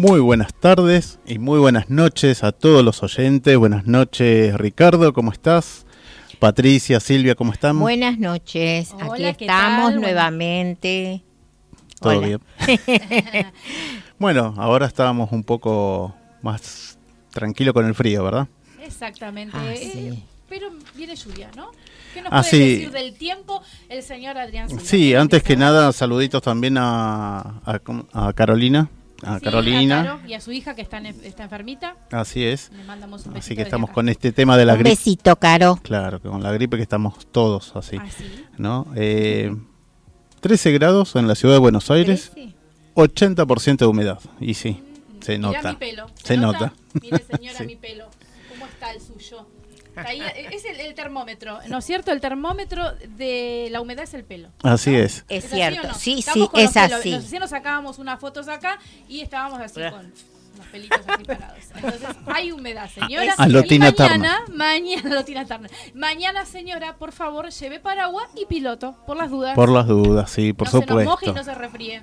Muy buenas tardes y muy buenas noches a todos los oyentes. Buenas noches, Ricardo, ¿cómo estás? Patricia, Silvia, ¿cómo están? Buenas noches, aquí estamos nuevamente. Todo bien. bueno, ahora estábamos un poco más tranquilo con el frío, ¿verdad? Exactamente. Ah, Eh, sí. pero viene lluvia, ¿no? ¿Qué nos Ah, puede sí. decir del tiempo el señor Adrián Silva? Sí, antes que nada, saluditos también a, a, a Carolina. A Sí, Carolina. a Caro y a su hija que está, en- está enfermita. Así es. Le mandamos un Así que estamos con este tema de la Un gripe. besito, Caro. Claro, con la gripe que estamos todos así. Ah, sí. ¿no? Eh, 13 grados en la ciudad de Buenos Aires, Trece. 80% de humedad. Y sí, se Mirá nota. mi pelo. Se nota. Mire, señora, Sí. mi pelo. ¿Cómo está el suyo? Ahí, es el, el termómetro, ¿no es cierto? El termómetro de la humedad es el pelo. Así es. Es así cierto, o no? sí, Estamos sí, con los es pelos. así. Nos, recién nos sacábamos unas fotos acá y estábamos así con los pelitos así parados. Entonces, hay humedad, señora. A lo y mañana, mañana, lo Tina Turner. Mañana, señora, por favor, lleve paraguas y piloto, por las dudas. Por las dudas, sí, por no se nos moje y supuesto. no se refríe.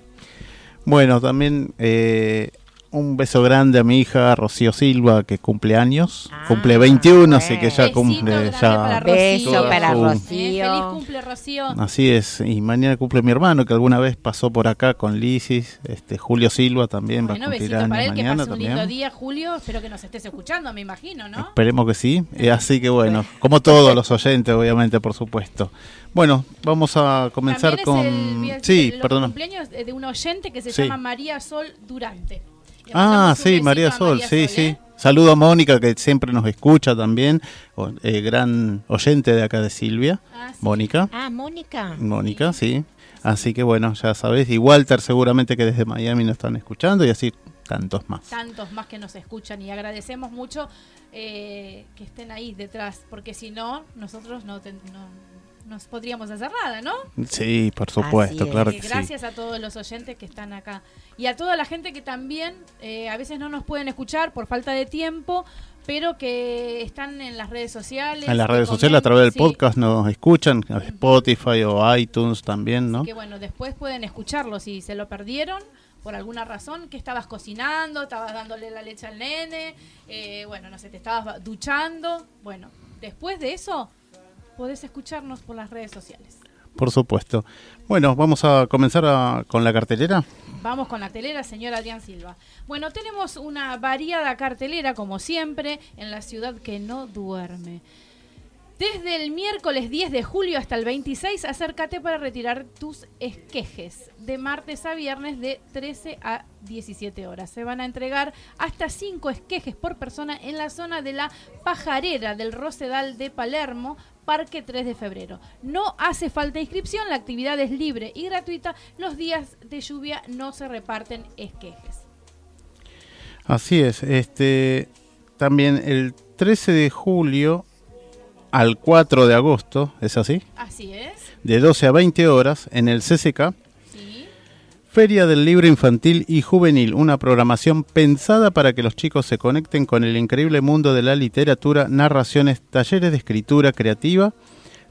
Bueno, también eh, un beso grande a mi hija Rocío Silva, que cumple años. Ah, cumple 21, así que ya cumple ya para Beso Rocío. para su- Rocío. Eh, feliz cumple, Rocío. Así es, y mañana cumple mi hermano que alguna vez pasó por acá con Lisis, este Julio Silva también va a cumplir años para él, que mañana pase un lindo también. día, Julio. Espero que nos estés escuchando, me imagino, ¿no? Esperemos que sí. Eh, así que bueno, como todos los oyentes, obviamente, por supuesto. Bueno, vamos a comenzar También con... es el, sí, los perdón. cumpleaños de un oyente que se Sí. llama María Sol Durante. Ah, sí, María Sol, María sí, Sol, sí. ¿eh? Saludo a Mónica, que siempre nos escucha también, o- eh, gran oyente de acá de Silvia. Ah, sí. Mónica. Ah, Mónica. Mónica, sí. Así que bueno, ya sabés. Y Walter seguramente que desde Miami nos están escuchando y así tantos más. Tantos más que nos escuchan y agradecemos mucho eh, que estén ahí detrás, porque si no, nosotros no, ten- no nos podríamos hacer nada, ¿no? Sí, por supuesto, es. claro Eh, que sí. gracias a todos los oyentes que están acá y a toda la gente que también eh, a veces no nos pueden escuchar por falta de tiempo, pero que están en las redes sociales. En las redes sociales, a través del sí. podcast nos escuchan, a Spotify o iTunes también, ¿no? Que bueno, después pueden escucharlo si se lo perdieron por alguna razón, que estabas cocinando, estabas dándole la leche al nene, eh, bueno, no sé, te estabas duchando. Bueno, después de eso podés escucharnos por las redes sociales. Por supuesto. Bueno, vamos a comenzar a- con la cartelera. Vamos con la telera, señor Adrián Silva. Bueno, tenemos una variada cartelera, como siempre, en la ciudad que no duerme. Desde el miércoles 10 de julio hasta el 26, acércate para retirar tus esquejes. De martes a viernes de 13 a 17 horas. Se van a entregar hasta 5 esquejes por persona en la zona de la pajarera del Rosedal de Palermo, Parque 3 de febrero. No hace falta inscripción, la actividad es libre y gratuita. Los días de lluvia no se reparten esquejes. Así es. Este, también el 13 de julio al 4 de agosto, ¿es así? Así es. De 12 a 20 horas en el CCK. Feria del Libro Infantil y Juvenil, una programación pensada para que los chicos se conecten con el increíble mundo de la literatura, narraciones, talleres de escritura creativa,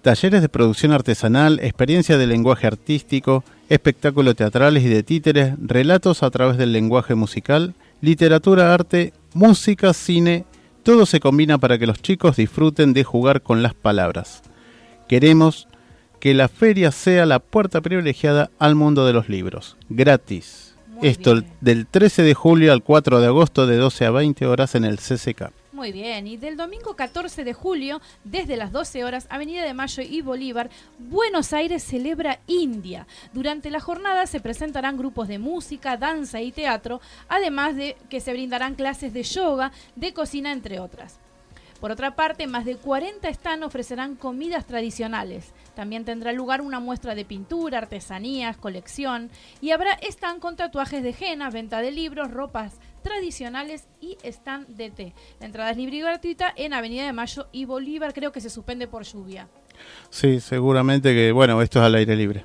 talleres de producción artesanal, experiencia de lenguaje artístico, espectáculos teatrales y de títeres, relatos a través del lenguaje musical, literatura, arte, música, cine, todo se combina para que los chicos disfruten de jugar con las palabras. Queremos que la feria sea la puerta privilegiada al mundo de los libros, gratis. Esto del 13 de julio al 4 de agosto de 12 a 20 horas en el CCK. Muy bien, y del domingo 14 de julio, desde las 12 horas, Avenida de Mayo y Bolívar, Buenos Aires celebra India. Durante la jornada se presentarán grupos de música, danza y teatro, además de que se brindarán clases de yoga, de cocina, entre otras. Por otra parte, más de 40 stands ofrecerán comidas tradicionales. También tendrá lugar una muestra de pintura, artesanías, colección y habrá stand con tatuajes de henna, venta de libros, ropas tradicionales y stand de té. La entrada es libre y gratuita en Avenida de Mayo y Bolívar. Creo que se suspende por lluvia. Sí, seguramente que, bueno, esto es al aire libre.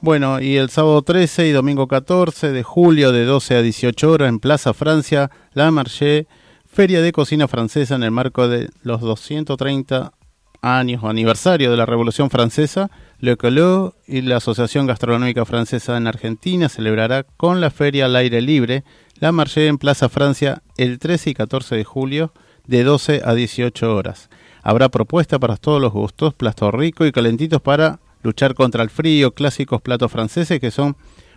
Bueno, y el sábado 13 y domingo 14 de julio de 12 a 18 horas en Plaza Francia, La Marché, Feria de Cocina Francesa en el marco de los 230 años o aniversario de la Revolución Francesa, Le Colot y la Asociación Gastronómica Francesa en Argentina celebrará con la feria al aire libre la Marché en Plaza Francia el 13 y 14 de julio de 12 a 18 horas. Habrá propuesta para todos los gustos, platos ricos y calentitos para luchar contra el frío, clásicos platos franceses que son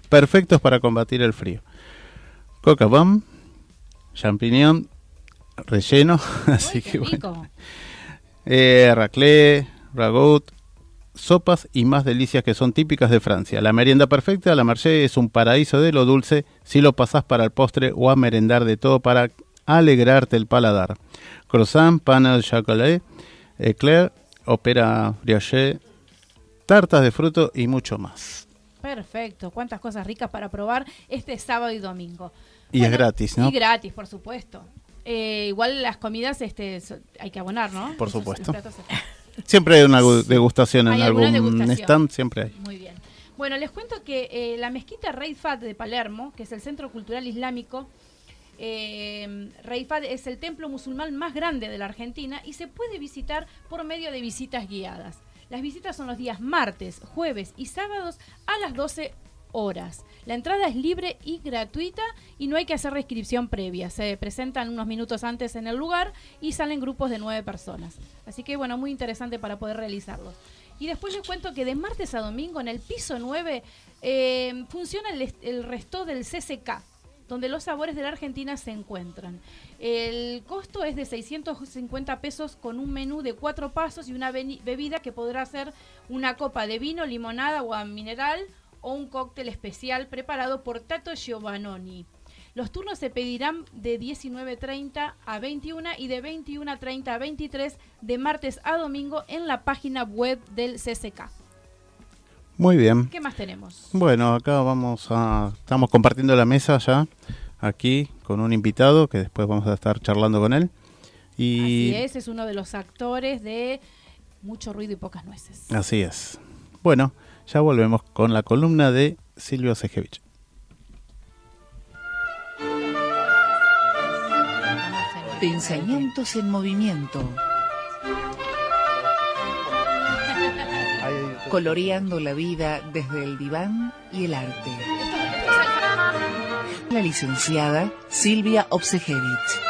perfectos para combatir el frío. Coca bum, champiñón, relleno, así que bueno. Eh, raclé, ragout, sopas y más delicias que son típicas de Francia. La merienda perfecta, la Marché, es un paraíso de lo dulce si lo pasás para el postre o a merendar de todo para alegrarte el paladar. Croissant, pan al chocolat, éclair, opera brioche, tartas de fruto y mucho más. Perfecto, cuántas cosas ricas para probar este sábado y domingo. Y es gratis, ¿no? Y gratis, por supuesto. Eh, igual las comidas este, hay que abonar, ¿no? Por supuesto. Siempre hay una degustación en algún stand, siempre hay. Muy bien. Bueno, les cuento que eh, la mezquita Rey Fat de Palermo, que es el Centro Cultural Islámico, eh, Rey Fat es el templo musulmán más grande de la Argentina y se puede visitar por medio de visitas guiadas. Las visitas son los días martes, jueves y sábados a las 12 horas. La entrada es libre y gratuita y no hay que hacer reinscripción previa. Se presentan unos minutos antes en el lugar y salen grupos de nueve personas. Así que bueno, muy interesante para poder realizarlo. Y después les cuento que de martes a domingo en el piso 9 eh, funciona el, el resto del CCK, donde los sabores de la Argentina se encuentran. El costo es de 650 pesos con un menú de cuatro pasos y una bebida que podrá ser una copa de vino, limonada, agua mineral o un cóctel especial preparado por Tato Giovannoni. Los turnos se pedirán de 19.30 a 21 y de 21.30 a 23 de martes a domingo en la página web del CCK. Muy bien. ¿Qué más tenemos? Bueno, acá vamos a estamos compartiendo la mesa ya aquí con un invitado que después vamos a estar charlando con él. Y Así es, es uno de los actores de Mucho ruido y pocas nueces. Así es. Bueno, ya volvemos con la columna de Silvio Sejevich. Pensamientos en movimiento. Coloreando la vida desde el diván y el arte. La licenciada Silvia Obsejevich.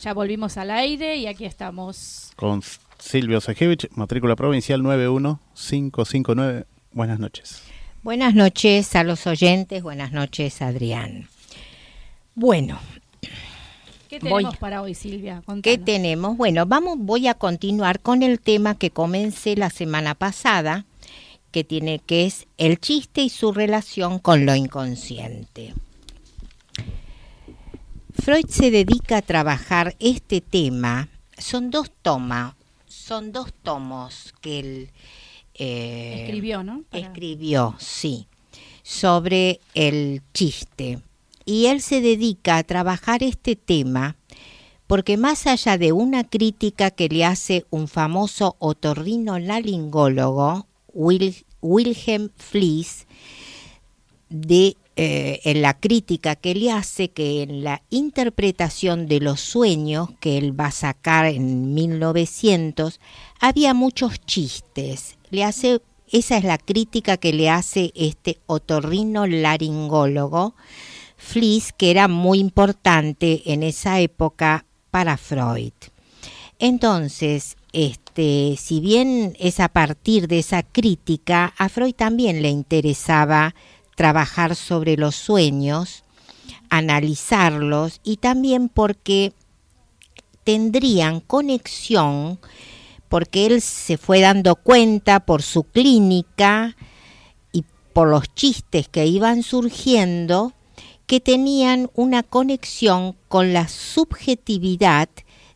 Ya volvimos al aire y aquí estamos. Con Silvio Sajevich, matrícula provincial 91559. Buenas noches. Buenas noches a los oyentes, buenas noches Adrián. Bueno, ¿Qué tenemos para hoy, Silvia? ¿Qué tenemos? Bueno, vamos, voy a continuar con el tema que comencé la semana pasada, que tiene que es el chiste y su relación con lo inconsciente. Freud se dedica a trabajar este tema. Son dos tomas, son dos tomos que él eh, escribió, ¿no? Escribió, sí, sobre el chiste y él se dedica a trabajar este tema porque más allá de una crítica que le hace un famoso otorrinolaringólogo, Wilhelm Fliess, de, eh, en la crítica que le hace que en la interpretación de los sueños que él va a sacar en 1900 había muchos chistes. Le hace, esa es la crítica que le hace este otorrinolaringólogo Fliss, que era muy importante en esa época para Freud. Entonces, este, si bien es a partir de esa crítica, a Freud también le interesaba trabajar sobre los sueños, analizarlos y también porque tendrían conexión, porque él se fue dando cuenta por su clínica y por los chistes que iban surgiendo, que tenían una conexión con la subjetividad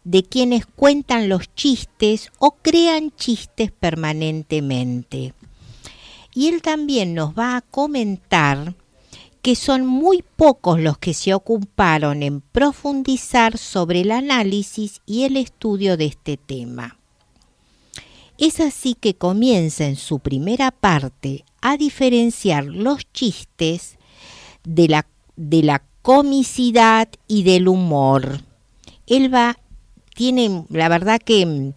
de quienes cuentan los chistes o crean chistes permanentemente. Y él también nos va a comentar que son muy pocos los que se ocuparon en profundizar sobre el análisis y el estudio de este tema. Es así que comienza en su primera parte a diferenciar los chistes de la de la comicidad y del humor. Él va, tiene, la verdad que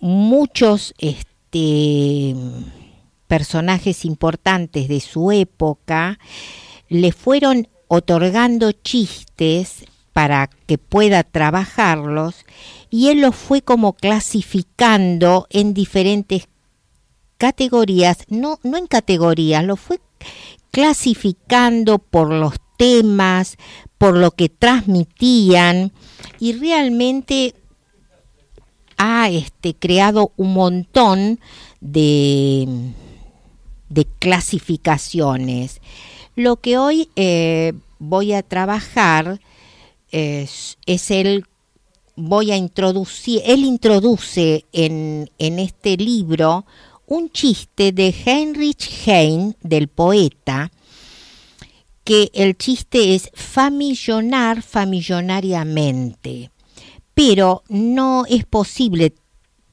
muchos este, personajes importantes de su época le fueron otorgando chistes para que pueda trabajarlos y él los fue como clasificando en diferentes categorías, no, no en categorías, lo fue clasificando por los temas, por lo que transmitían y realmente ha este, creado un montón de, de clasificaciones. Lo que hoy eh, voy a trabajar es, el voy a introducir, él introduce en, en este libro un chiste de Heinrich Heine, del poeta, que el chiste es famillonar famillonariamente, pero no es posible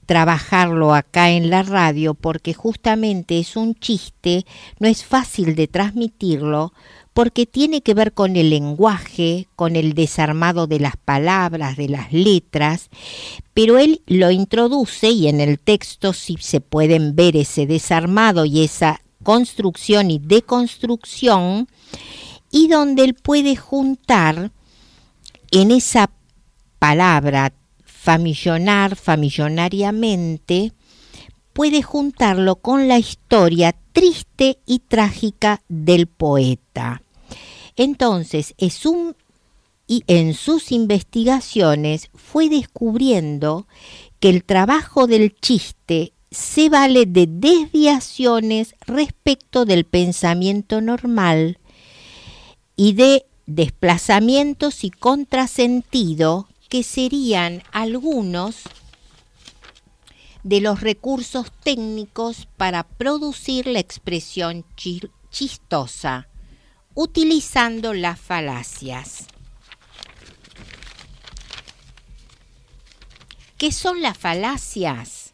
trabajarlo acá en la radio porque justamente es un chiste, no es fácil de transmitirlo porque tiene que ver con el lenguaje, con el desarmado de las palabras, de las letras, pero él lo introduce y en el texto sí se pueden ver ese desarmado y esa construcción y deconstrucción, y donde él puede juntar en esa palabra famillonar, famillonariamente, puede juntarlo con la historia triste y trágica del poeta. Entonces, es un, y en sus investigaciones fue descubriendo que el trabajo del chiste se vale de desviaciones respecto del pensamiento normal y de desplazamientos y contrasentido que serían algunos de los recursos técnicos para producir la expresión chistosa, utilizando las falacias. ¿Qué son las falacias?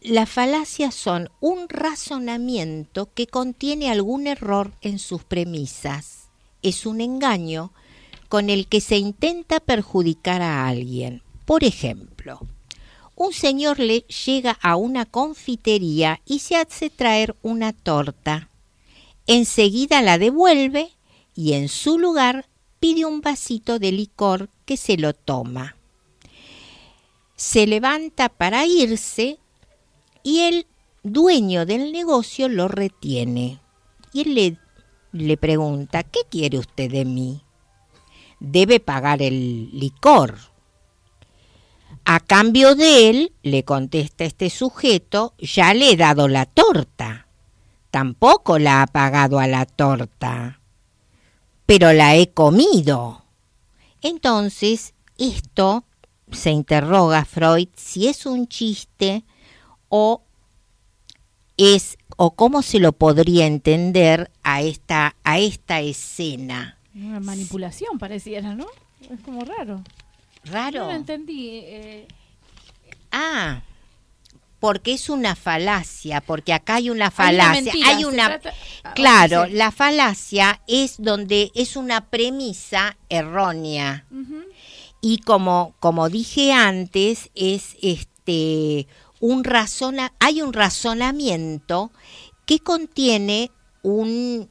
Las falacias son un razonamiento que contiene algún error en sus premisas. Es un engaño con el que se intenta perjudicar a alguien. Por ejemplo, un señor le llega a una confitería y se hace traer una torta. Enseguida la devuelve y en su lugar pide un vasito de licor que se lo toma. Se levanta para irse y el dueño del negocio lo retiene. Y él le, le pregunta, ¿qué quiere usted de mí? Debe pagar el licor. A cambio de él, le contesta este sujeto, ya le he dado la torta. Tampoco la ha pagado a la torta, pero la he comido. Entonces, esto se interroga Freud si es un chiste o es o cómo se lo podría entender a esta a esta escena. Una manipulación pareciera, ¿no? Es como raro. Raro. No lo entendí. eh, Ah, porque es una falacia, porque acá hay una hay una falacia, mentira, hay una trata- ah, Claro, la falacia es donde es una premisa errónea. Y como, como dije antes, es este un razona, hay un razonamiento que contiene un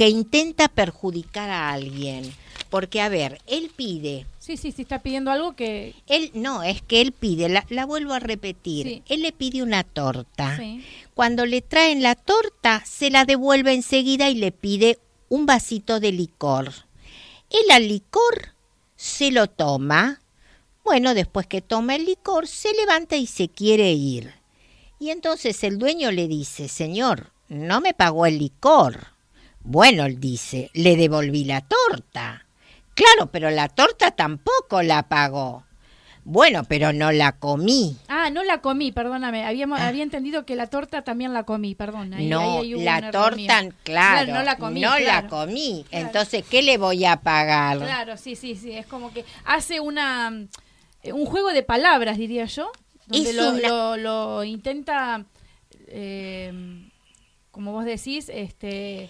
que intenta perjudicar a alguien. Porque, a ver, él pide, Sí, sí, sí, está pidiendo algo que... él no, es que él pide, la, la vuelvo a repetir, Sí. él le pide una torta. Sí. Cuando le traen la torta, se la devuelve enseguida y le pide un vasito de licor. El al licor se lo toma. Bueno, después que toma el licor, se levanta y se quiere ir. Y entonces el dueño le dice, Señor, no me pagó el licor. Bueno, dice, le devolví la torta. Claro, pero la torta tampoco la pagó. Bueno, pero no la comí. Ah, no la comí, perdóname. Habíamos, Había entendido que la torta también la comí, perdón. Ahí- no, ahí la torta, claro, no la comí. no la comí. Claro. Entonces, ¿qué le voy a pagar? Claro, sí, sí, sí. Es como que hace una eh, un juego de palabras, diría yo. Donde lo, una- lo- lo intenta, eh, como vos decís, este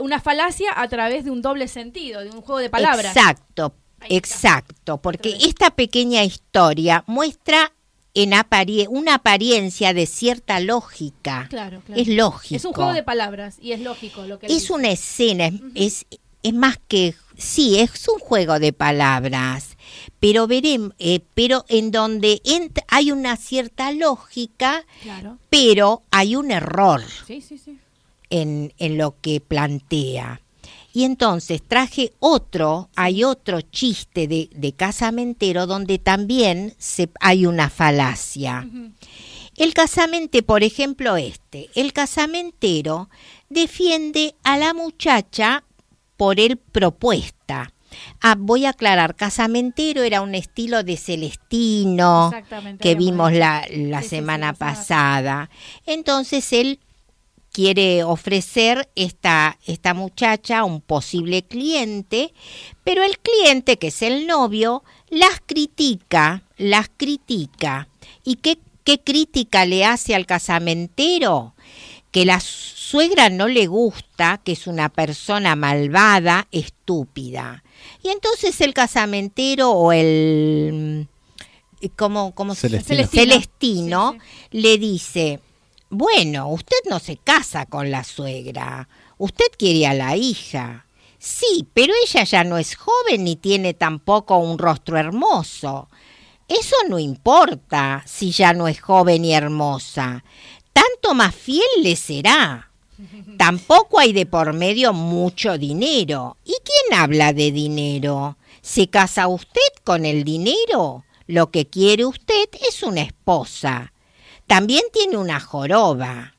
una falacia a través de un doble sentido, de un juego de palabras. Exacto, exacto, porque esta pequeña historia muestra en apari- una apariencia de cierta lógica. Claro, claro. Es lógico. Es un juego de palabras y es lógico lo que Es dice. una escena, es, es, es más que, sí, es un juego de palabras, pero veremos, pero en donde hay una cierta lógica, Claro. pero hay un error Sí, sí, sí. En, en lo que plantea. Y entonces traje otro, hay otro chiste de, de casamentero donde también se, hay una falacia. El casamente, por ejemplo, este, el casamentero defiende a la muchacha por el propuesta. Ah, voy a aclarar, casamentero era un estilo de Celestino que vimos dicho. la, la Sí, sí, sí, semana la semana pasada. Entonces él quiere ofrecer esta, esta muchacha a un posible cliente, pero el cliente, que es el novio, las critica, las critica. ¿Y qué, qué crítica le hace al casamentero? Que la suegra no le gusta, que es una persona malvada, estúpida. Y entonces el casamentero o el... ¿Cómo, cómo se Celestino. Celestino Sí, le dice, bueno, usted no se casa con la suegra, usted quiere a la hija. Sí, pero ella ya no es joven ni tiene tampoco un rostro hermoso. Eso no importa si ya no es joven y hermosa. Tanto más fiel le será. Tampoco hay de por medio mucho dinero. ¿Y quién habla de dinero? ¿Se casa usted con el dinero? Lo que quiere usted es una esposa. También tiene una joroba.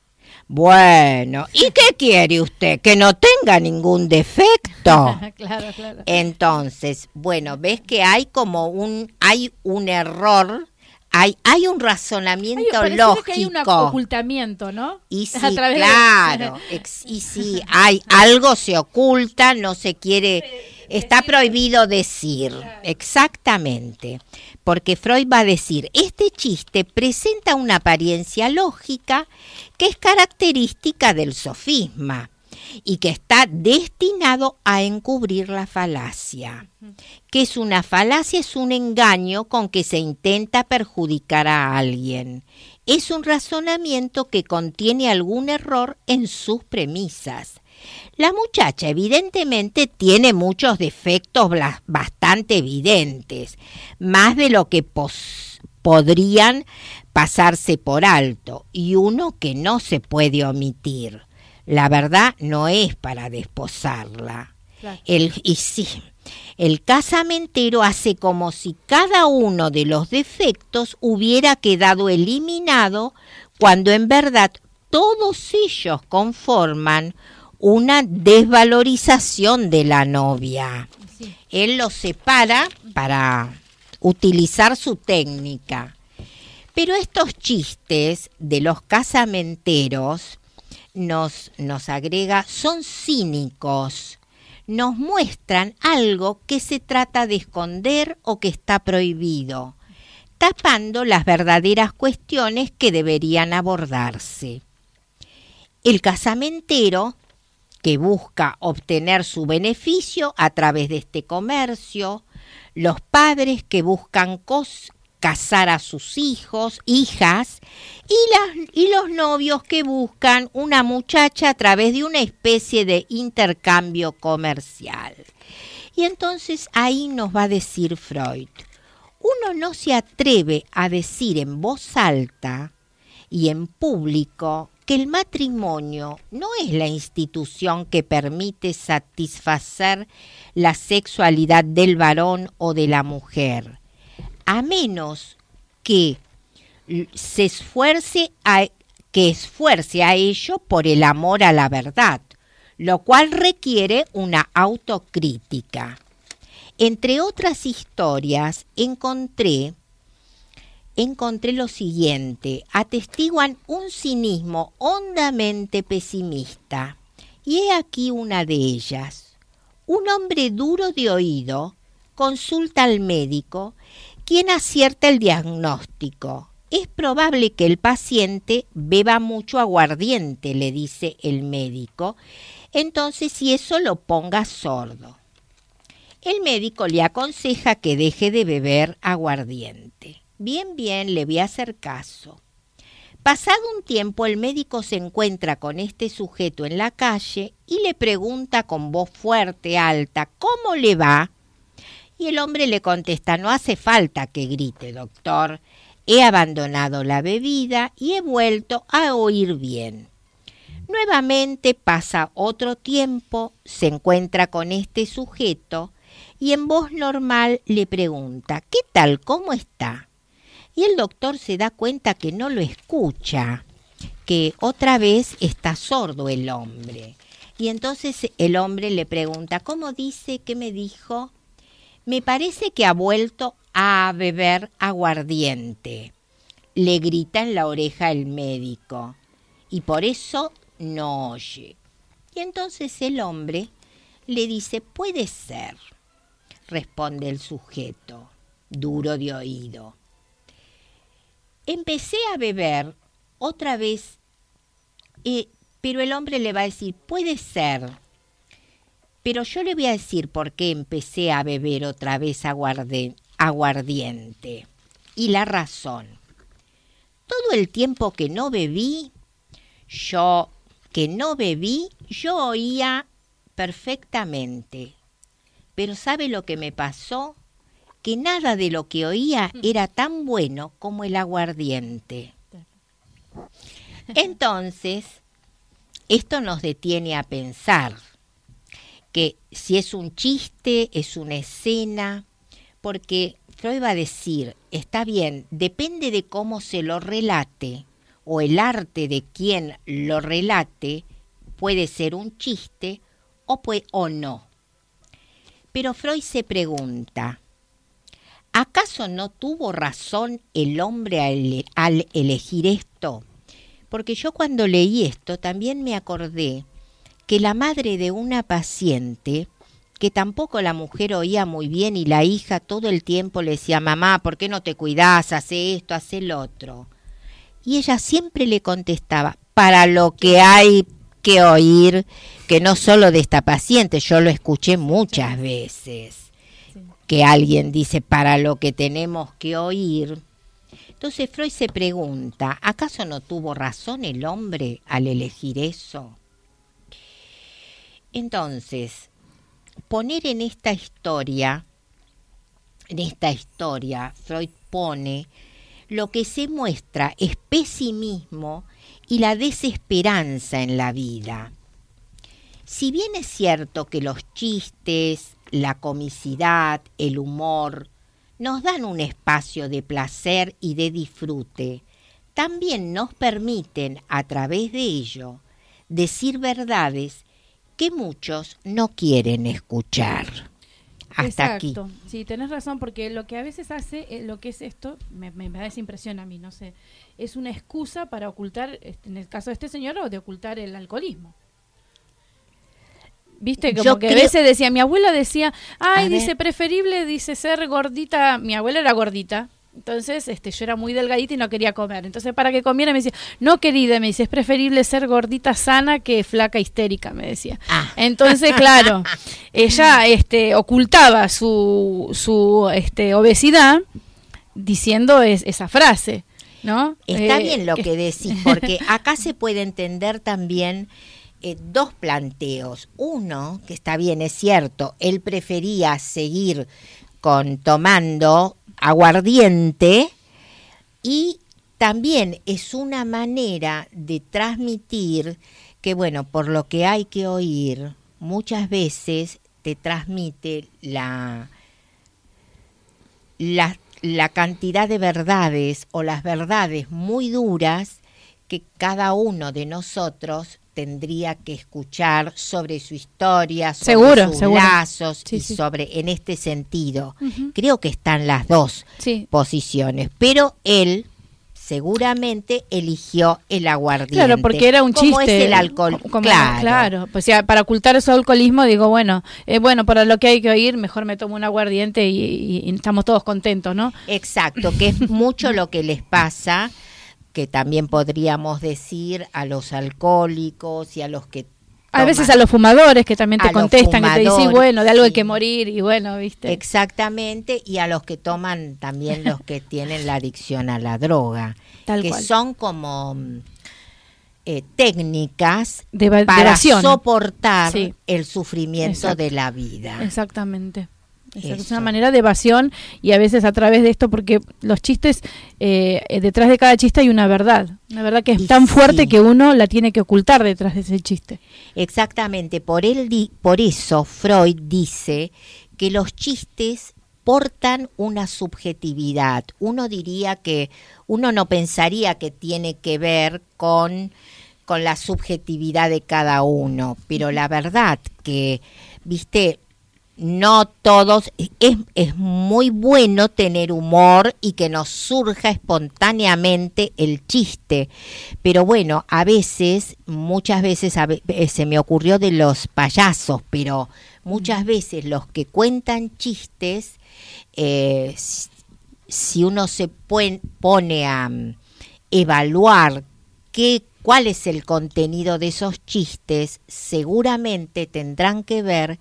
Bueno, ¿y qué quiere usted? ¿Que no tenga ningún defecto? claro, claro. Entonces, bueno, ves que hay como un, hay un error, hay, hay un razonamiento pareciera lógico. que hay un ocultamiento, ¿no? Y sí, A través de- claro, y sí, hay algo se oculta, no se quiere, está prohibido decir, exactamente, porque Freud va a decir, este chiste presenta una apariencia lógica que es característica del sofisma y que está destinado a encubrir la falacia. Que es una falacia? Es un engaño con que se intenta perjudicar a alguien. Es un razonamiento que contiene algún error en sus premisas. La muchacha evidentemente tiene muchos defectos bastante evidentes, más de lo que podrían pasarse por alto, y uno que no se puede omitir. La verdad no es para desposarla. Claro. El, y sí, El casamentero hace como si cada uno de los defectos hubiera quedado eliminado cuando en verdad todos ellos conforman una desvalorización de la novia. Él los separa para utilizar su técnica. Pero estos chistes de los casamenteros nos, nos agrega, son cínicos, nos muestran algo que se trata de esconder o que está prohibido, tapando las verdaderas cuestiones que deberían abordarse. El casamentero, que busca obtener su beneficio a través de este comercio, los padres que buscan casar a sus hijos, hijas, y, las, y los novios que buscan una muchacha a través de una especie de intercambio comercial. Y entonces ahí nos va a decir Freud, uno no se atreve a decir en voz alta y en público que el matrimonio no es la institución que permite satisfacer la sexualidad del varón o de la mujer, a menos que se esfuerce a, que esfuerce a ello por el amor a la verdad, lo cual requiere una autocrítica. Entre otras historias encontré encontré lo siguiente, atestiguan un cinismo hondamente pesimista. Y he aquí una de ellas. Un hombre duro de oído consulta al médico, quien acierta el diagnóstico. Es probable que el paciente beba mucho aguardiente, le dice el médico, entonces si eso lo ponga sordo. El médico le aconseja que deje de beber aguardiente. Bien, bien, le voy a hacer caso. Pasado un tiempo el médico se encuentra con este sujeto en la calle y le pregunta con voz fuerte, alta, ¿cómo le va? Y el hombre le contesta, no hace falta que grite, doctor. He abandonado la bebida y he vuelto a oír bien. Nuevamente pasa otro tiempo, se encuentra con este sujeto y en voz normal le pregunta, ¿qué tal? ¿Cómo está? Y el doctor se da cuenta que no lo escucha, que otra vez está sordo el hombre. Y entonces el hombre le pregunta, ¿cómo dice? ¿Qué me dijo? Me parece que ha vuelto a beber aguardiente. Le grita en la oreja el médico. Y por eso no oye. Y entonces el hombre le dice, puede ser, responde el sujeto, duro de oído empecé a beber otra vez, eh, pero el hombre le va a decir, puede ser, pero yo le voy a decir por qué empecé a beber otra vez aguardiente. Y la razón. Todo el tiempo que no bebí, yo que no bebí, yo oía perfectamente. Pero ¿sabe lo que me pasó? Que nada de lo que oía mm. era tan bueno como el aguardiente. Entonces, esto nos detiene a pensar que si es un chiste, es una escena, porque Freud va a decir, está bien, depende de cómo se lo relate, o el arte de quien lo relate, puede ser un chiste o, puede, o no. Pero Freud se pregunta, ¿Acaso no tuvo razón el hombre al, elegir esto? Porque yo cuando leí esto también me acordé que la madre de una paciente, que tampoco la mujer oía muy bien y la hija todo el tiempo le decía, mamá, ¿por qué no te cuidas? Hace esto, hace el otro. Y ella siempre le contestaba, para lo que hay que oír, que no solo de esta paciente, yo lo escuché muchas veces que alguien dice para lo que tenemos que oír. Entonces Freud se pregunta, ¿acaso no tuvo razón el hombre al elegir eso? Entonces, poner en esta historia, en esta historia, Freud pone lo que se muestra es pesimismo y la desesperanza en la vida. Si bien es cierto que los chistes, la comicidad, el humor, nos dan un espacio de placer y de disfrute. También nos permiten, a través de ello, decir verdades que muchos no quieren escuchar. Hasta Exacto. Sí, tenés razón, porque lo que a veces hace, eh, lo que es esto, me, me, me da esa impresión a mí, no sé, es una excusa para ocultar, este, en el caso de este señor, o de ocultar el alcoholismo. Viste, como Yo que a creo- veces decía, mi abuela decía, ay, A dice, ver. preferible, dice, ser gordita, mi abuela era gordita. Entonces, este, yo era muy delgadita y no quería comer. Entonces, para que comiera, me decía, no querida, me dice, es preferible ser gordita sana que flaca histérica, me decía. Ah. Entonces, claro, ella este, ocultaba su, su este, obesidad diciendo es, esa frase, ¿no? Está Eh, bien lo que decís, porque acá se puede entender también eh, dos planteos. Uno, que está bien, es cierto, él prefería seguir con tomando aguardiente y también es una manera de transmitir que, bueno, por lo que hay que oír, muchas veces te transmite la, la, la cantidad de verdades o las verdades muy duras que cada uno de nosotros tendría que escuchar sobre su historia, sobre Seguro, sus seguro. lazos Sí, y sí. sobre en este sentido. Creo que están las dos Sí. posiciones, pero él seguramente eligió el aguardiente. Claro, porque era un chiste. es el alcohol. Como- claro. claro. Pues ya, para ocultar su alcoholismo, digo, bueno, eh, bueno, para lo que hay que oír, mejor me tomo un aguardiente y, y- y estamos todos contentos, ¿no? Exacto, que es mucho lo que les pasa, que también podríamos decir a los alcohólicos y a los que A veces a los fumadores que también te A contestan, que te dicen, bueno, de algo hay que morir y bueno, ¿viste? Exactamente, y a los que toman también los que tienen la adicción a la droga, Tal que cual. son como eh, técnicas De para soportar Sí. el sufrimiento Exacto. de la vida. Exactamente. Exacto. Es una manera de evasión y a veces a través de esto, porque los chistes, eh, detrás de cada chiste hay una verdad, una verdad que es Y tan fuerte que uno la tiene que ocultar detrás de ese chiste. Exactamente, por, él di- por eso Freud dice que los chistes portan una subjetividad. Uno diría que uno no pensaría que tiene que ver con, con la subjetividad de cada uno, pero la verdad que, viste, no todos, es, es muy bueno tener humor y que nos surja espontáneamente el chiste, pero bueno, a veces, muchas veces, eh, se me ocurrió de los payasos, pero muchas veces los que cuentan chistes, eh, si uno se pone a mm, evaluar qué, cuál es el contenido de esos chistes, seguramente tendrán que ver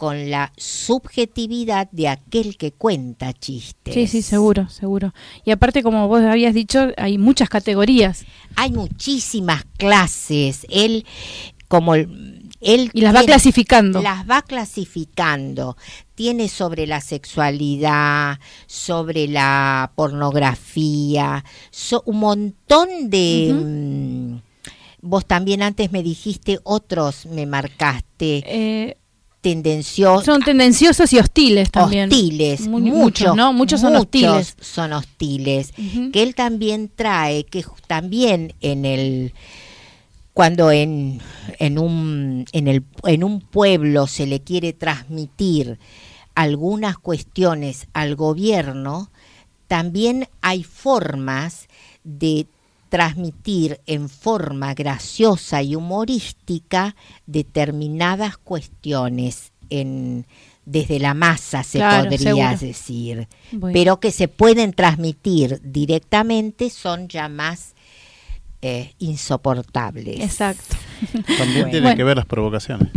con la subjetividad de aquel que cuenta chistes. Sí, sí, seguro, seguro. Y aparte, como vos habías dicho, hay muchas categorías Hay muchísimas clases. Él, como él y las va clasificando. Las va clasificando. Tiene sobre la sexualidad, sobre la pornografía, so- un montón de... Mm, Vos también antes me dijiste otros, me marcaste, Eh, tendenciosos, son tendenciosos y hostiles también. hostiles, Mu- muchos, ¿no? Muchos son hostiles. son hostiles. Que él también trae, que también en el cuando en, en un en el en un pueblo se le quiere transmitir algunas cuestiones al gobierno, también hay formas de transmitir en forma graciosa y humorística determinadas cuestiones en desde la masa se Claro, podría seguro. decir, Bueno. pero que se pueden transmitir directamente son ya más eh, insoportables. Exacto. También Bueno. tiene Bueno. que ver las provocaciones.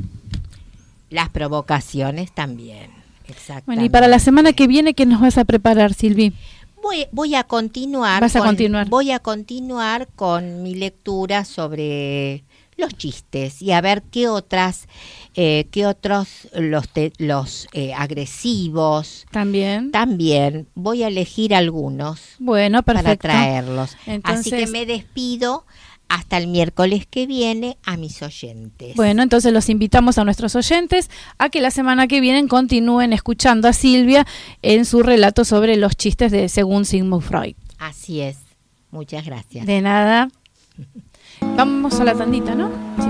Las provocaciones también. Exactamente. Bueno, y para la semana que viene, ¿qué nos vas a preparar, Silvi? Voy, voy a continuar. Vas a con- continuar. Voy a continuar con mi lectura sobre los chistes y a ver qué otras, eh, qué otros los te- los eh, agresivos. También. También voy a elegir algunos Bueno, para traerlos. Entonces- Así que me despido hasta el miércoles que viene a mis oyentes. Bueno, entonces los invitamos a nuestros oyentes a que la semana que viene continúen escuchando a Silvia en su relato sobre los chistes de según Sigmund Freud. Así es. Muchas gracias. De nada. Vamos a la tandita, ¿no? Sí.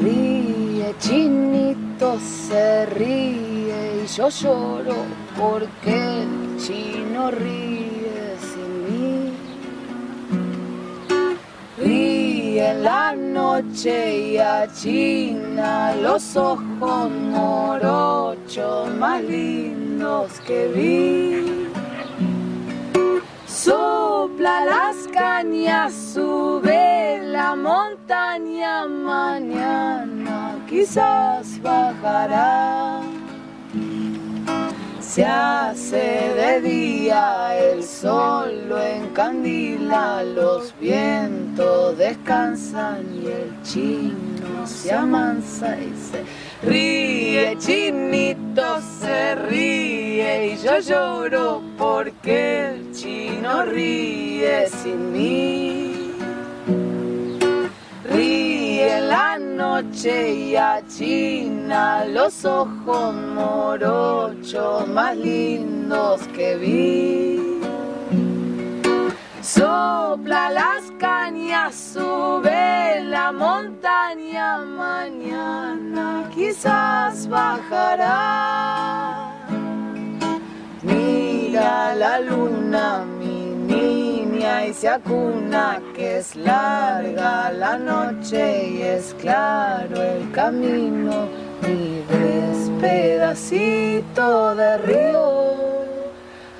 Ríe, chinito se ríe yo lloro porque el chino ríe sin mí. Ríe en la noche y achina los ojos morochos más lindos que vi. Sopla las cañas, sube la montaña, mañana quizás bajará. Se hace de día, el sol lo encandila, los vientos descansan y el chino se amansa y se ríe, chinito se ríe y yo lloro porque el chino ríe sin mí. En la noche y achina los ojos morochos más lindos que vi. Sopla las cañas, sube la montaña, mañana quizás bajará. Mira la luna, y se acuna que es larga la noche y es claro el camino. Mi despedacito de río,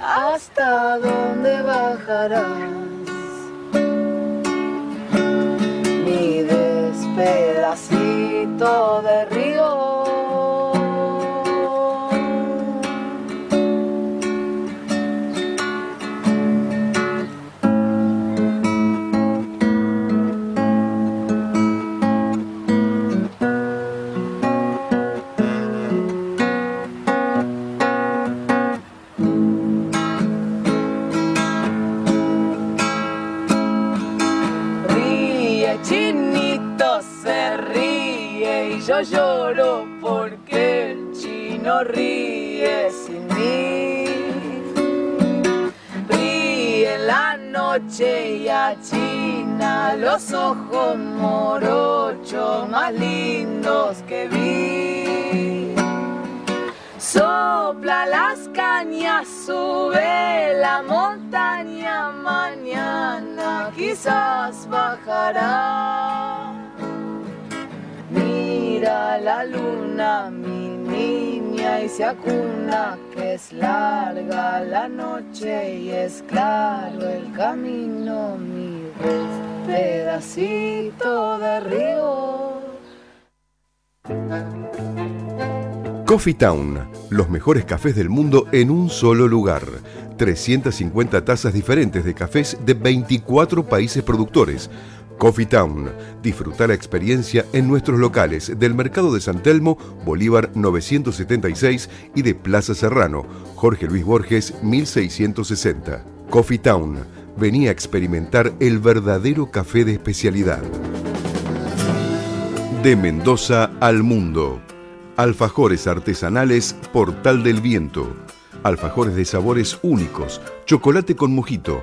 ¿hasta dónde bajarás? Mi despedacito de río. Mi niña, y se acuna que es larga la noche y es claro el camino, mi pedacito de río. Coffee Town, los mejores cafés del mundo en un solo lugar. 350 tazas diferentes de cafés de 24 países productores. Coffee Town, disfruta la experiencia en nuestros locales del Mercado de San Telmo, Bolívar 976 y de Plaza Serrano, Jorge Luis Borges 1660. Coffee Town, venía a experimentar el verdadero café de especialidad. De Mendoza al mundo. Alfajores artesanales Portal del Viento. Alfajores de sabores únicos, chocolate con mojito,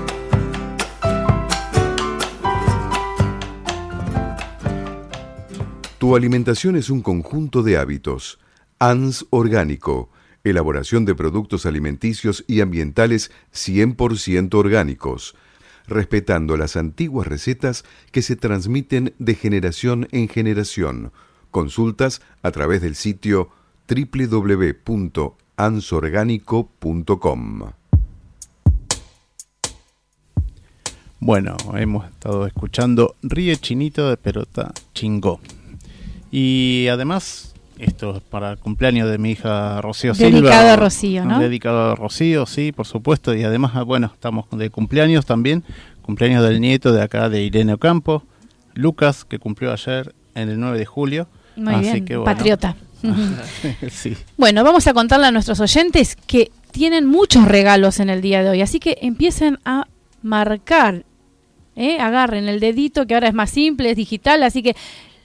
Tu alimentación es un conjunto de hábitos. ANS Orgánico. Elaboración de productos alimenticios y ambientales 100% orgánicos, respetando las antiguas recetas que se transmiten de generación en generación. Consultas a través del sitio www.ansor.com.ar. ansorgánico.com. Bueno, hemos estado escuchando Ríe Chinito de Perota Chingó. Y además, esto es para el cumpleaños de mi hija Rocío Silva. Dedicado a Rocío, ¿no? Dedicado a Rocío, sí, por supuesto. Y además, ah, bueno, estamos de cumpleaños también. Cumpleaños del nieto de acá de Irene Ocampo, Lucas, que cumplió ayer en el 9 de julio. Muy Así bien, que, bueno. patriota. sí. Bueno, vamos a contarle a nuestros oyentes que tienen muchos regalos en el día de hoy, así que empiecen a marcar, ¿eh? agarren el dedito que ahora es más simple, es digital, así que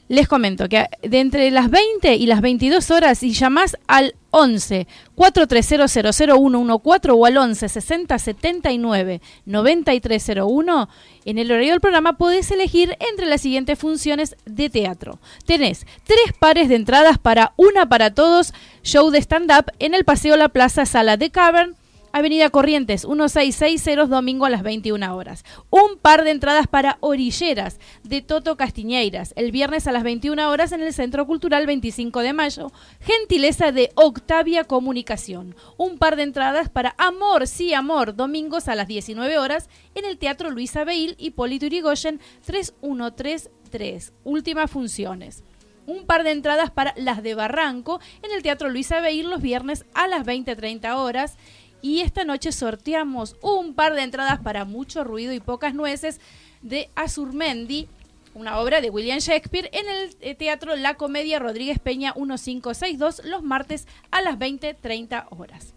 les comento que de entre las 20 y las 22 horas, si llamás al 11 4300 0114 o al 11 60 79 9301, en el horario del programa podés elegir entre las siguientes funciones de teatro. Tenés tres pares de entradas para Una para Todos, show de stand-up en el Paseo La Plaza Sala de Cavern, Avenida Corrientes 1660, domingo a las 21 horas. Un par de entradas para Orilleras de Toto Castiñeiras, el viernes a las 21 horas en el Centro Cultural 25 de Mayo. Gentileza de Octavia Comunicación. Un par de entradas para Amor, sí Amor, domingos a las 19 horas en el Teatro Luisa Beil y Polito Irigoyen 3133. Últimas funciones un par de entradas para las de Barranco en el Teatro Luisa Beir los viernes a las 20.30 horas. Y esta noche sorteamos un par de entradas para Mucho Ruido y Pocas Nueces de Azurmendi, una obra de William Shakespeare, en el eh, Teatro La Comedia Rodríguez Peña 1562 los martes a las 20.30 horas.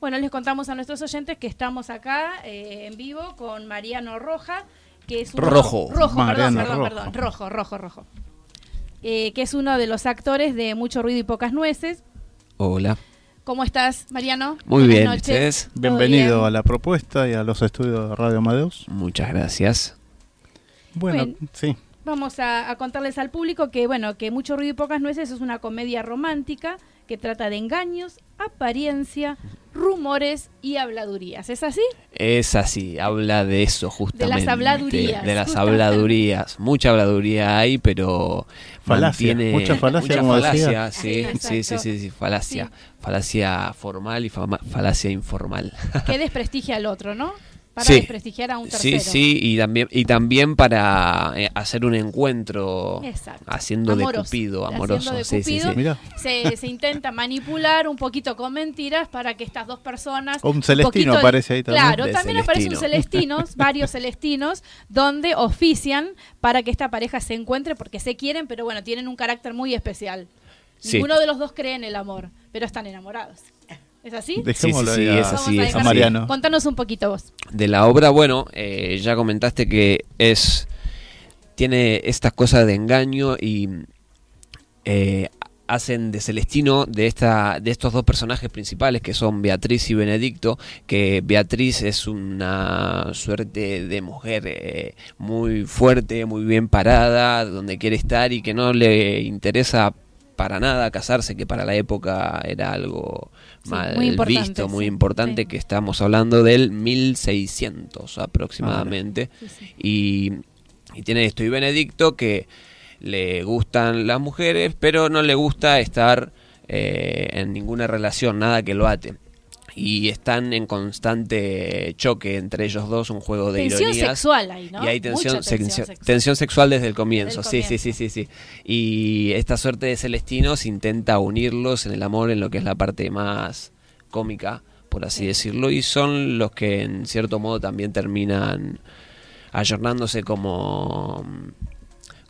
Bueno, les contamos a nuestros oyentes que estamos acá eh, en vivo con Mariano Roja, que es un Rojo. Rojo, perdón, Mariano perdón, Rojo. perdón, rojo, rojo, rojo. Eh, que es uno de los actores de Mucho Ruido y Pocas Nueces. Hola. ¿Cómo estás, Mariano? Muy Buenas bien, noches. ¿ustedes? ¿Todo Bienvenido bien? a la propuesta y a los estudios de Radio Amadeus. Muchas gracias. Bueno, sí. Vamos a, a contarles al público que, bueno, que Mucho Ruido y Pocas Nueces es una comedia romántica que trata de engaños, apariencia, rumores y habladurías. ¿Es así? Es así, habla de eso justamente. habladurías, De las justamente. habladurías. Mucha habladuría hay, pero Falacia, mantiene mucha falacia, mucha como falacia, decía. sí, sí, sí, sí, sí, falacia. Sí. Falacia formal y fama- falacia informal. Que desprestigia al otro, ¿no? Para Sí. desprestigiar a un Sí, tercero. sí, y también, y también para eh, hacer un encuentro Exacto. haciendo Amoroso. de Cupido, Haciendo amoroso. de sí, sí, Cupido. sí. Se, se intenta manipular un poquito con mentiras para que estas dos personas... Un Celestino aparece ahí también. Claro, De también aparecen Celestino. celestinos, varios celestinos, donde ofician para que esta pareja se encuentre porque se quieren, pero bueno, tienen un carácter muy especial. Sí. Ninguno de los dos cree en el amor, pero están enamorados. ¿Es así? dejémoslo sí, sí, es así, es a. Mariano. Contanos un poquito vos. de la obra, bueno, eh, ya comentaste que es tiene estas cosas de engaño y eh, hacen de Celestino de esta de estos dos personajes principales que son Beatriz y Benedicto, que Beatriz es una suerte de mujer eh, muy fuerte, muy bien parada, donde quiere estar y que no le interesa para nada casarse, que para la época era algo Sí, mal muy importante, visto, muy importante, sí. que estamos hablando del 1600 aproximadamente. Y, y tiene esto. Y Benedicto que le gustan las mujeres, pero no le gusta estar eh, en ninguna relación, nada que lo ate. Y están en constante choque entre ellos dos, un juego de Tensión ironías. sexual ahí, ¿no? Y hay tensión, Mucha tensión tensión- sexual. tensión sexual desde el comienzo. Desde el Sí, sí, sí, sí, sí. Y esta suerte de Celestinos intenta unirlos en el amor, en lo que es la parte más cómica, por así Sí. decirlo, y son los que en cierto modo también terminan ayornándose como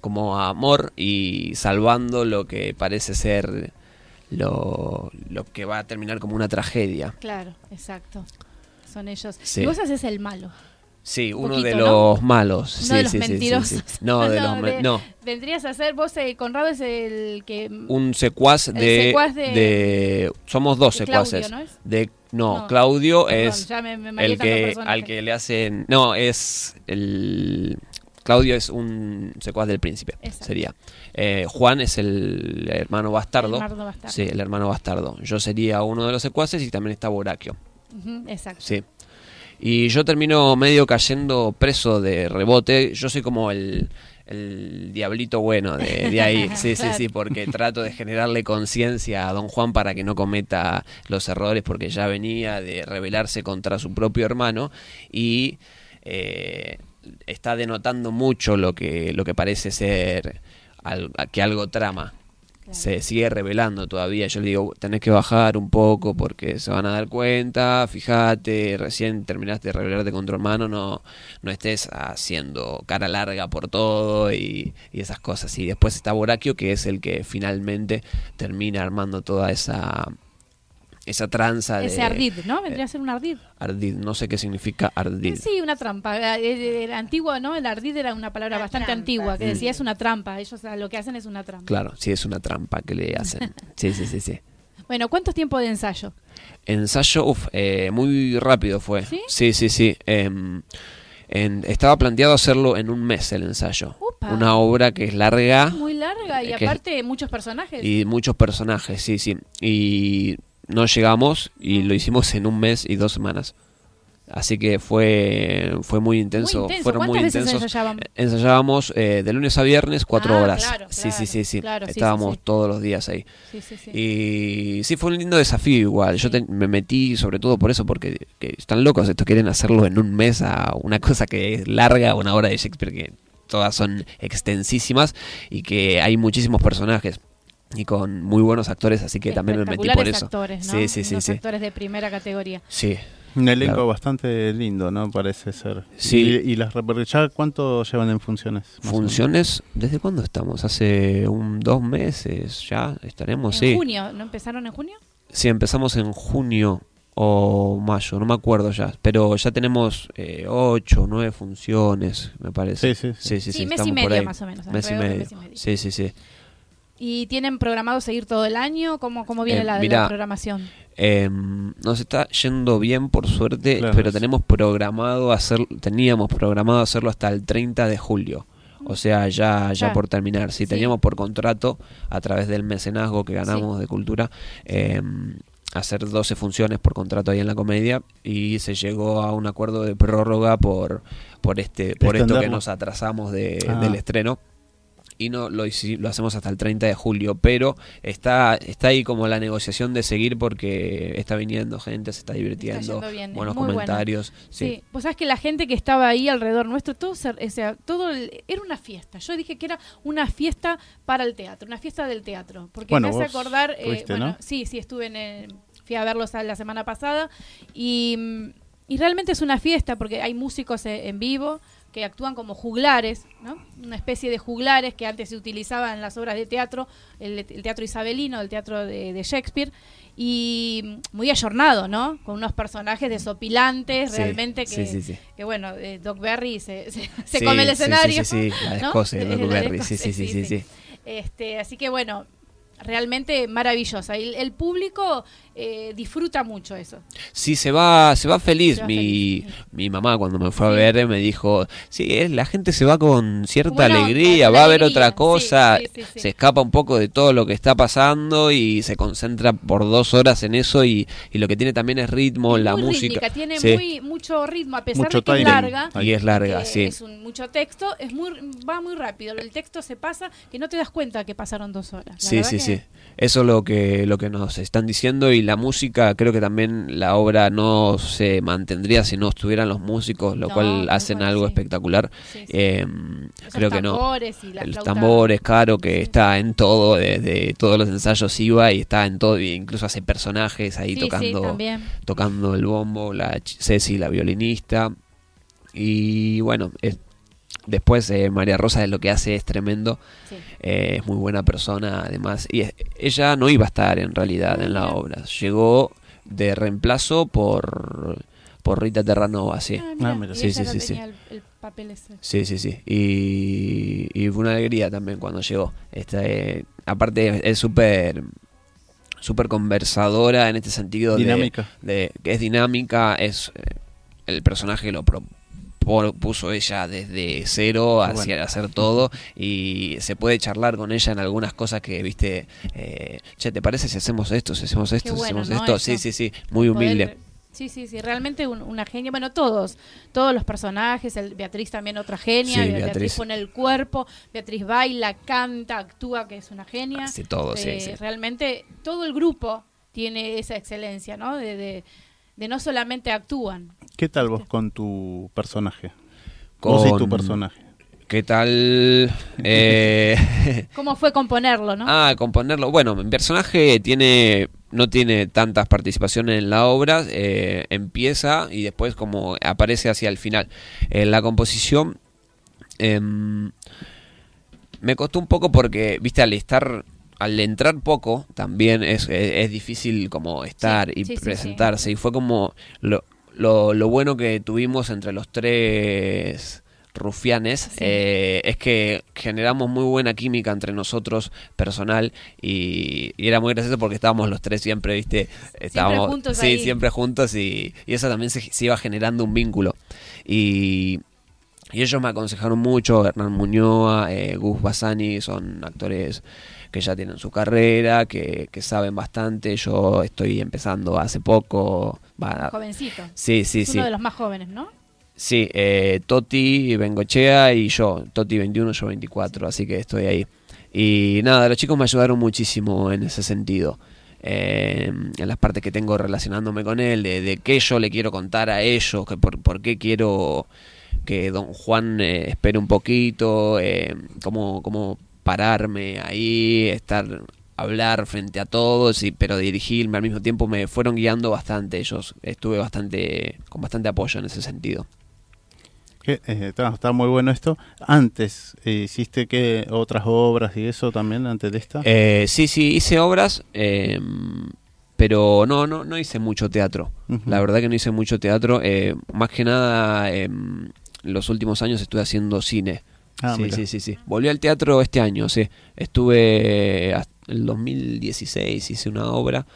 como amor y salvando lo que parece ser lo, lo que va a terminar como una tragedia. Claro, exacto. Son ellos. Sí. Y vos haces el malo. Sí, Un uno poquito, de ¿no? los malos. Uno sí, de los sí, mentirosos. sí. No, de los de- no. Vendrías a ser, vos, eh, Conrado es el que... un secuaz de, secuaz de- de- somos dos de Claudio, secuaces ¿no es? de no, No, Claudio perdón, es ya me- me el que al que le hacen no es el Claudio es un secuaz del príncipe Exacto. sería Eh, Juan es el hermano bastardo El Bastardo. sí el hermano bastardo yo sería uno de los secuaces y también está Boraquio exacto. Sí. Y yo termino medio cayendo preso de rebote. Yo soy como el, el diablito bueno de, de ahí. Sí, sí, sí, porque trato de generarle conciencia a don Juan para que no cometa los errores, porque ya venía de rebelarse contra su propio hermano y eh, está denotando mucho lo que, lo que parece ser al- que algo trama. Se sigue revelando todavía. Yo le digo, tenés que bajar un poco porque se van a dar cuenta. Fíjate, recién terminaste de rebelarte con tu hermano, no, no estés haciendo cara larga por todo y, y esas cosas. Y después está Boraquio, que es el que finalmente termina armando toda esa, esa tranza de. Ese ardid, ¿no? Vendría a ser un ardid. Ardid, no sé qué significa ardid. Sí, una trampa. Eh, eh, Era antiguo, ¿no? El ardid era una palabra Una bastante trampa, antigua que sí. decía es una trampa. Ellos ah, lo que hacen es una trampa. Claro, sí, es una trampa que le hacen. Sí, sí, sí, sí. Bueno, ¿cuánto tiempo de ensayo? Ensayo, uf, eh, muy rápido fue. ¿Sí? Sí, sí, sí. Em, en- estaba planteado hacerlo en un mes el ensayo. Upa. Una obra que es larga Muy larga y Eh, aparte muchos personajes. y muchos personajes, sí, sí. Y no llegamos y lo hicimos en un mes y dos semanas. Así que fue fue muy intenso, Muy intenso. fueron muy ¿Cuántas veces intensos. ensayaban? Ensayábamos eh, de lunes a viernes cuatro Ah, horas. claro, sí, sí, claro, sí, sí. sí, sí, Estábamos sí. todos los días ahí. Sí, sí, sí. Y sí, fue un lindo desafío igual. Yo te- me metí sobre todo por eso, porque que están locos. Estos quieren hacerlo en un mes a una cosa que es larga, una obra de Shakespeare que todas son extensísimas y que hay muchísimos personajes y con muy buenos actores, así que también me metí por eso. actores, ¿no? Sí, sí, sí, sí. actores de primera categoría. Sí. Un elenco Claro. bastante lindo, ¿no? Parece ser. Sí. Y, y las ¿Ya cuánto llevan en funciones? Funciones, ¿desde cuándo estamos? Hace un dos meses ya estaremos, en sí. junio, ¿no empezaron en junio? Sí, empezamos en junio o mayo, no me acuerdo ya, pero ya tenemos eh, ocho, nueve funciones, me parece. Sí, sí, sí. sí, sí, Sí, sí, mes y medio más o menos, Mes y medio. mes y medio. Sí, sí, sí. ¿Y tienen programado seguir todo el año? ¿Cómo, cómo viene Eh, la, la programación? Eh, nos está yendo bien por suerte, Claro, pero sí. tenemos programado hacer, teníamos programado hacerlo hasta el 30 de julio. O sea, ya, ya por terminar. Sí, Sí. teníamos por contrato, a través del mecenazgo que ganamos de cultura, eh, hacer 12 funciones por contrato ahí en la comedia y se llegó a un acuerdo de prórroga por, por, este, por esto que nos atrasamos de- Ah. del estreno y no lo, lo hacemos hasta el 30 de julio, pero está está ahí como la negociación de seguir porque está viniendo gente, se está divirtiendo, yendo bien, buenos muy bueno. comentarios, Sí. sí. Vos sabés que la gente que estaba ahí alrededor nuestro, todo, o sea, todo el- era una fiesta. Yo dije que era una fiesta para el teatro, una fiesta del teatro. Porque Bueno, me hace acordar. eh, fuiste, bueno, ¿no? Sí, sí, estuve en. el- fui a verlos a- la semana pasada. Y, y realmente es una fiesta porque hay músicos eh, en vivo que actúan como juglares, ¿no? Una especie de juglares que antes se utilizaba en las obras de teatro, el, el teatro isabelino, el teatro de, de Shakespeare, y muy ayornado, ¿no? Con unos personajes desopilantes, Sí, realmente que, sí, sí, que bueno, eh, Doc Berry se, se, se Sí, come el sí, sí, escenario. sí, sí, la Eh, Doc Berry, sí, sí, sí, sí. Este, así que bueno, realmente maravillosa. Y el, el público eh, disfruta mucho eso. Sí, se va, se va feliz. Se va mi, feliz, sí. mi mamá cuando me fue a ver me dijo, sí, es- la gente se va con cierta alegría, va a ver otra cosa, sí, sí, sí. se escapa un poco de todo lo que está pasando y se concentra por dos horas en eso y, y lo que tiene también es ritmo, Es la muy música. rítmica, tiene Sí. muy mucho ritmo, a pesar Mucho de que es larga. Y es larga, que sí. Es un, mucho texto, es muy, va muy rápido. El texto se pasa que no te das cuenta que pasaron dos horas. La Sí, sí, que- sí. Eso es lo que, lo que nos están diciendo y la música, creo que también la obra no se mantendría si no estuvieran los músicos, lo No, cual hacen cual, algo sí. espectacular. Sí, sí. Eh, Esos creo que no. tambores y la El flauta- tambor es caro, que está en todo, desde todos los ensayos iba y está en todo, incluso hace personajes ahí tocando, tocando el bombo, la Ceci, la violinista. Y bueno, es- después eh, María Rosa es lo que hace es tremendo. Sí. Eh, es muy buena persona además. Y es- ella no iba a estar en realidad en la obra. Llegó de reemplazo por, por Rita Terranova, sí. Ah, mira, Ah, Sí, sí, sí, sí. tenía El, el papel ese. Sí, sí, sí. Y, y fue una alegría también cuando llegó. Esta, eh, aparte es súper súper conversadora en este sentido de- Dinámica. de, que es dinámica, es eh, el personaje lo propuso ella desde cero hacia bueno. hacer todo y se puede charlar con ella en algunas cosas que viste, eh, che, ¿te parece si hacemos esto, si hacemos esto, si hacemos ¿no? esto? Eso. Sí, sí, sí, muy humilde. Poder Sí, sí, sí, realmente un- una genia. Bueno, todos, todos los personajes, el, Beatriz también otra genia, Sí, Beatriz. Beatriz. pone el cuerpo, Beatriz baila, canta, actúa, que es una genia. Hace todo, sí, Eh, sí. Realmente todo el grupo tiene esa excelencia, ¿no? De, de, de no solamente actúan. ¿Qué tal vos con tu personaje? Vos y tu Con- personaje. ¿Qué tal? Eh, ¿Cómo fue componerlo, no? Ah, componerlo. Bueno, mi personaje tiene no tiene tantas participaciones en la obra, eh, empieza y después como aparece hacia el final. En la composición em, me costó un poco porque, viste, al estar, al entrar poco, también es, es, es difícil como estar y sí, sí, presentarse. Y fue como lo, lo, lo bueno que tuvimos entre los tres rufianes eh, es que generamos muy buena química entre nosotros personal y, y era muy gracioso porque estábamos los tres siempre viste estábamos juntos sí ahí. siempre juntos y, y eso también se, se iba generando un vínculo y y ellos me aconsejaron mucho, Hernán Muñoa, eh, Gus Basani, son actores que ya tienen su carrera, que, que saben bastante. Yo estoy empezando hace poco. va- Jovencito. sí, sí, es sí. uno de los más jóvenes, ¿no? Sí, eh, Toti, Bengochea y yo. Toti 21, yo 24, así que estoy ahí. Y nada, los chicos me ayudaron muchísimo en ese sentido. Eh, en las partes que tengo relacionándome con él, de, de qué yo le quiero contar a ellos, que por, por qué quiero que don Juan eh, espere un poquito, eh, cómo, cómo pararme ahí, estar hablar frente a todos, y, pero dirigirme al mismo tiempo me fueron guiando bastante ellos. Estuve bastante con bastante apoyo en ese sentido. Eh, está, está muy bueno esto. Antes, eh, ¿hiciste que otras obras y eso también antes de esta? Eh, sí, sí, hice obras, eh, pero no, no, no hice mucho teatro. La verdad que no hice mucho teatro. eh, más que nada, eh, los últimos años estuve haciendo cine. Ah, sí, mira. sí, sí, sí. Volví al teatro este año, sí. Estuve hasta el 2016, hice una obra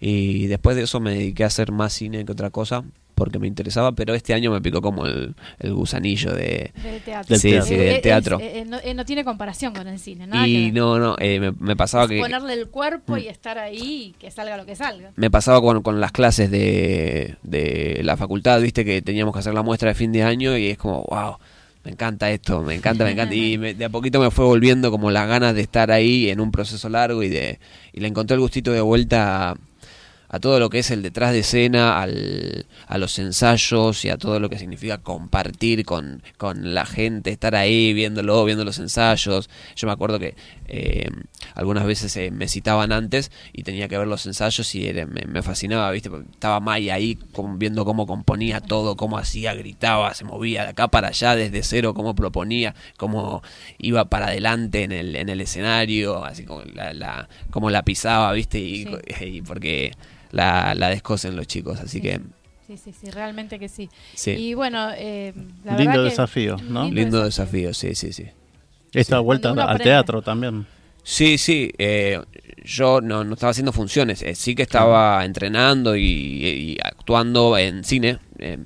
y después de eso me dediqué a hacer más cine que otra cosa porque me interesaba, pero este año me picó como el, el gusanillo de... Del teatro. Del sí, teatro. sí, Eh, del eh, teatro. eh, eh, no, eh, no tiene comparación con el cine, nada Y no, no, eh, me, me pasaba Es que... ponerle el cuerpo Mm. y estar ahí y que salga lo que salga. me pasaba con, con las clases de, de la facultad, viste que teníamos que hacer la muestra de fin de año y es como, wow, me encanta esto, me encanta, me encanta. Y me- de a poquito me fue volviendo como las ganas de estar ahí en un proceso largo y de y le encontré el gustito de vuelta a, todo lo que es el detrás de escena, al, a los ensayos y a todo lo que significa compartir con, con la gente, estar ahí viéndolo, viendo los ensayos. Yo me acuerdo que eh, algunas veces eh, me citaban antes y tenía que ver los ensayos y era- me, me fascinaba, ¿viste? Porque Estaba Maya ahí como viendo cómo componía todo, cómo hacía, gritaba, se movía de acá para allá desde cero, cómo proponía, cómo iba para adelante en el, en el escenario, así como la, la, cómo la pisaba, ¿viste? Y, y porque la, la descosen los chicos, así que Sí, sí, sí, realmente que sí. sí. Y bueno, eh, la Lindo verdad que- desafío, ¿no? Lindo desafío, sí, sí, sí. Esta sí. vuelta al aprende. teatro también. Sí, sí, eh, yo no, no estaba haciendo funciones, eh, sí que estaba entrenando y, y actuando en cine, eh,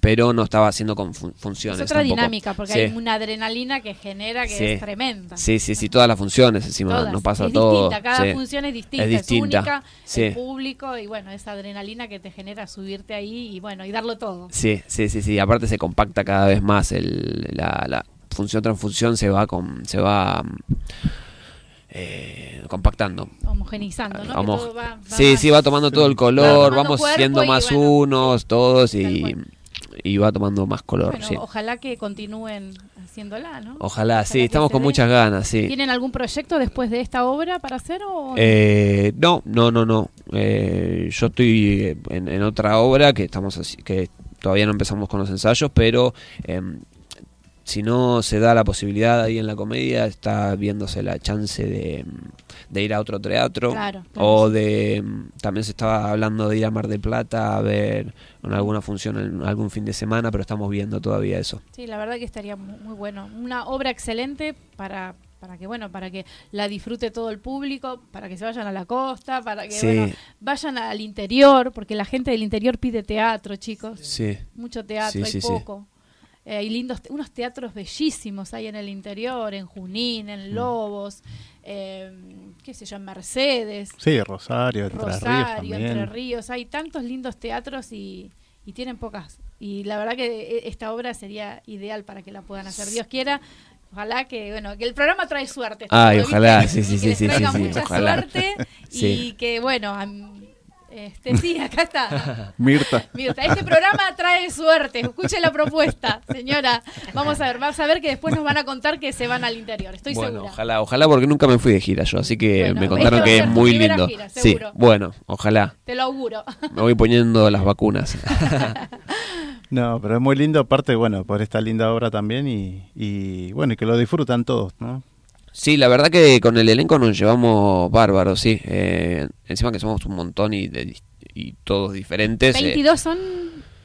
pero no estaba haciendo con fun- funciones. Es otra tampoco. dinámica, porque Sí. hay una adrenalina que genera que Sí. es tremenda. Sí, sí, sí, todas las funciones encima, Todas. nos pasa es todo. distinta, cada sí. función es distinta, es, distinta, única, sí. el público y bueno, esa adrenalina que te genera subirte ahí y bueno, y darlo todo. Sí, sí, sí, sí. Aparte se compacta cada vez más el, la, la función tras función se va con, se va mm, eh, compactando. Homogenizando, ¿no? Que Homo- todo va- va sí, sí, va tomando todo el color, vamos siendo y más bueno, unos todos y. y va tomando más color. Bueno, sí. ojalá que continúen haciéndola, ¿no? Ojalá, sí, estamos con muchas ganas, sí. ¿Tienen algún proyecto después de esta obra para hacer o no? Eh, no, no, no, no. Eh, yo estoy eh, en, en otra obra que estamos así- que todavía no empezamos con los ensayos, pero em, si no se da la posibilidad ahí en la comedia, está viéndose la chance de, de ir a otro teatro Claro, claro, o de em, también se estaba hablando de ir a Mar del Plata a ver en alguna función en algún fin de semana, pero estamos viendo todavía eso. Sí, la verdad que estaría muy, muy bueno. Una obra excelente para para que bueno, para que la disfrute todo el público, para que se vayan a la costa, para que Sí. bueno, vayan al interior, porque la gente del interior pide teatro, chicos. Sí. Mucho teatro, Sí, hay poco. Eh, hay lindos, unos teatros bellísimos ahí en el interior, en Junín, Mm. en Lobos, eh, qué sé yo, en Mercedes, Sí, Rosario, Entre Ríos Rosario, también. Entre Ríos. Hay tantos lindos teatros y, y tienen pocas. Y la verdad que e- esta obra sería ideal para que la puedan hacer. Dios quiera. Ojalá que, bueno, que el programa trae suerte. Ay, ojalá, sí, sí, que sí, les sí, ojalá. suerte y que, bueno, este, sí, acá está. Mirta. Mirta, este programa trae suerte. Escuche la propuesta, señora. Vamos a ver, vas a ver que después nos van a contar que se van al interior. Estoy bueno, segura. ojalá, ojalá porque nunca me fui de gira yo, así que Bueno, me contaron que es muy lindo. gira, sí, seguro. bueno, ojalá. Te lo auguro. Me voy poniendo las vacunas. No, pero es muy lindo, aparte, bueno, por esta linda obra también y, y bueno, y que lo disfrutan todos, ¿no? Sí, la verdad que con el elenco nos llevamos bárbaros, sí. Eh, encima que somos un montón y, de- y todos diferentes. eh, 22 son,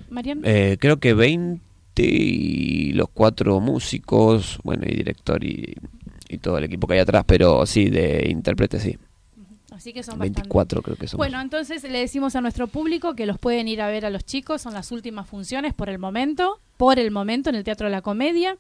Marian. eh, creo que 20 y los cuatro músicos, bueno, y director y, y todo el equipo que hay atrás, pero sí, de intérprete sí. Así que son bastantes. 24 creo que somos. Bueno, entonces le decimos a nuestro público que los pueden ir a ver a los chicos, son las últimas funciones por el momento, por el momento en el Teatro de la Comedia.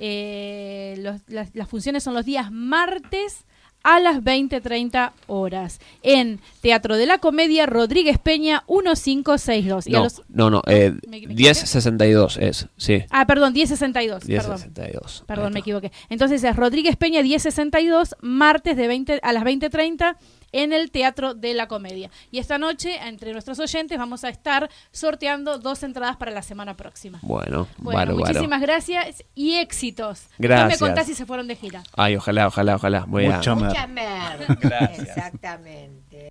Eh, los- las, las funciones son los días martes a las 20.30 horas en Teatro de la Comedia Rodríguez Peña 1562. Y a no, los- no, no, eh, ¿Me- me 1062 es, sí. Ah, perdón, 1062. Perdón. 1062. Perdón, ahí me equivoqué. Entonces es Rodríguez Peña 1062, martes de 20 a las 20:30 en el Teatro de la Comedia. Y esta noche, entre nuestros oyentes, vamos a estar sorteando dos entradas para la semana próxima. Bueno, Bueno, bárbaro. muchísimas gracias y éxitos. Gracias. No me contás si se fueron de gira. Ay, ojalá, ojalá, ojalá. Voy a- Mucha mer. Gracias. Exactamente.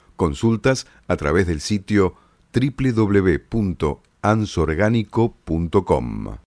Consultas a través del sitio www.ansorgánico.com.